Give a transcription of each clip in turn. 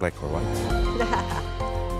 Black or white?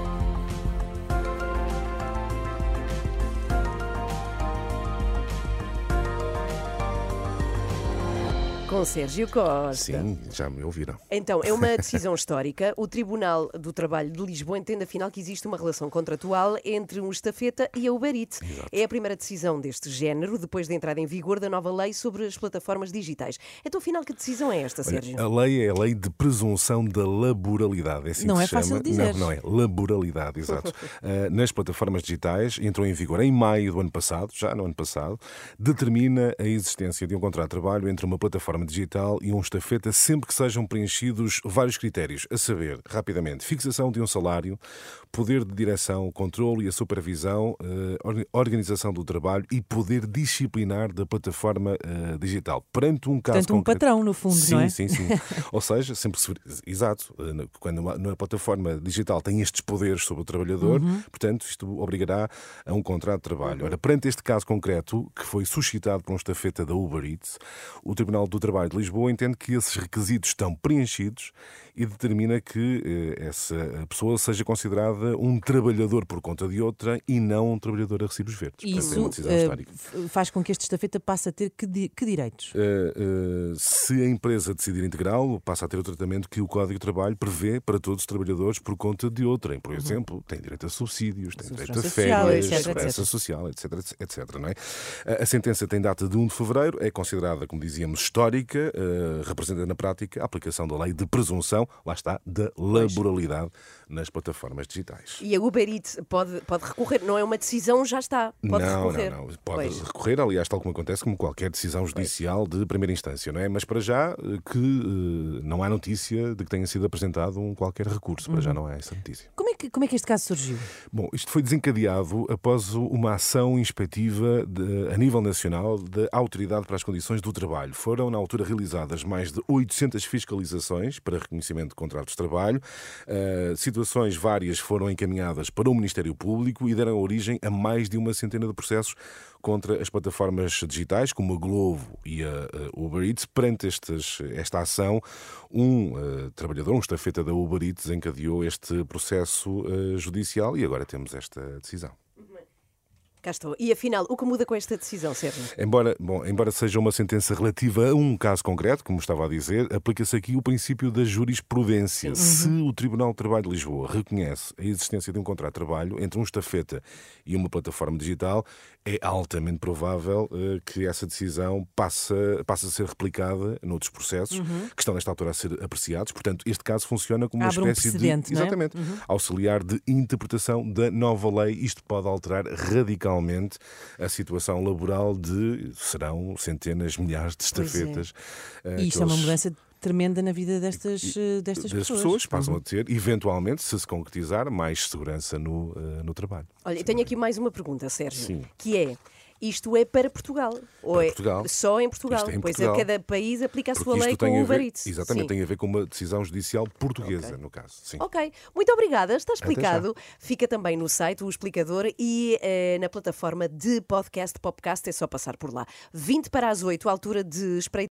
Com Sérgio Costa. Sim, já me ouviram. Então, é uma decisão histórica. O Tribunal do Trabalho de Lisboa entende afinal que existe uma relação contratual entre um estafeta e a Uber Eats. É a primeira decisão deste género depois da entrada em vigor da nova lei sobre as plataformas digitais. Então, afinal, que decisão é esta, Sérgio? A lei é a lei de presunção da laboralidade. É assim Não que é se fácil chama. dizer. Não, não é. Laboralidade, exato. Ah, nas plataformas digitais, entrou em vigor em maio do ano passado, já no ano passado, determina a existência de um contrato de trabalho entre uma plataforma digital e um estafeta sempre que sejam preenchidos vários critérios, a saber, rapidamente, fixação de um salário, poder de direção, controle e a supervisão, or- organização do trabalho e poder disciplinar da plataforma ah, digital. Perante um caso Portanto, um concreto- patrão, no fundo, sim, não é? Sim, sim. Ou seja, sempre se... Exato. eh, Quando uma plataforma digital tem estes poderes sobre o trabalhador, Uhum. portanto, isto obrigará a um contrato de trabalho. Ora, perante este caso concreto, que foi suscitado por um estafeta da Uber Eats, o Tribunal do Trabalho de Lisboa entende que esses requisitos estão preenchidos e determina que eh, essa pessoa seja considerada um trabalhador por conta de outra e não um trabalhador a recibos verdes. Portanto, é isso histórica. f- faz com que este estafeta passe a ter que, di- que direitos? Uh, uh, se a empresa decidir integrá-lo, passa a ter o tratamento que o Código de Trabalho prevê para todos os trabalhadres por conta de outrem. Por exemplo, tem direito a subsídios, tem direito a férias, etc, segurança etc. social, etc, etc. Não é? A sentença tem data de 1 de fevereiro, é considerada, como dizíamos, histórica, uh, representa na prática a aplicação da lei de presunção, lá está, da laboralidade nas plataformas digitais. E a Uber Eats pode, pode recorrer, não é uma decisão, já está. Pode não, recorrer. não, não. Pode Pois. recorrer, aliás, tal como acontece como qualquer decisão judicial de primeira instância, não é? Mas para já eh, que eh, não há notícia de que tenha sido apresentado um qualquer recurso. Para Uhum. já não há essa notícia. Que, como é que este caso surgiu? Bom, isto foi desencadeado após uma ação inspectiva de- a nível nacional da Autoridade para as Condições do Trabalho. Foram, na altura, realizadas mais de 800 fiscalizações para reconhecimento de contratos de trabalho. Uh, situações várias foram encaminhadas para o Ministério Público e deram origem a mais de uma centena de processos contra as plataformas digitais, como a Glovo e a Uber Eats. Perante estes, esta ação, um uh, trabalhador, um estafeta da Uber Eats, encadeou este processo uh, judicial e agora temos esta decisão. Cá estou. E afinal, o que muda com esta decisão, Sérgio? Embora, bom, embora seja uma sentença relativa a um caso concreto, como estava a dizer, aplica-se aqui o princípio da jurisprudência. Se o Tribunal de Trabalho de Lisboa reconhece a existência de um contrato de trabalho entre um estafeta e uma plataforma digital, é altamente provável eh, que essa decisão passe, passe a ser replicada noutros processos que estão nesta altura a ser apreciados. Portanto, este caso funciona como Abre um uma espécie de precedente, não é? exatamente auxiliar de interpretação da nova lei. Isto pode alterar radicalmente a situação laboral de serão centenas, milhares de é. estafetas. eh, E isto que é uma eles- mudança tremenda na vida destas, eh, destas das pessoas. pessoas passam a ter, eventualmente, se se concretizar, mais segurança no, eh, no trabalho. Olha, eu tenho aqui mais uma pergunta, Sérgio, Sim. que é. Isto é para Portugal? Ou Para é Portugal. só em Portugal? É em pois Portugal. a cada país aplica a Porque sua lei com o Uber Eats. exatamente, Sim. tem a ver com uma decisão judicial portuguesa, Ok. no caso. Sim. Ok, muito obrigada, está explicado. Fica também no site, o explicador, e eh, na plataforma de podcast, Popcast, é só passar por lá. 20 para as 8, altura de espreitar.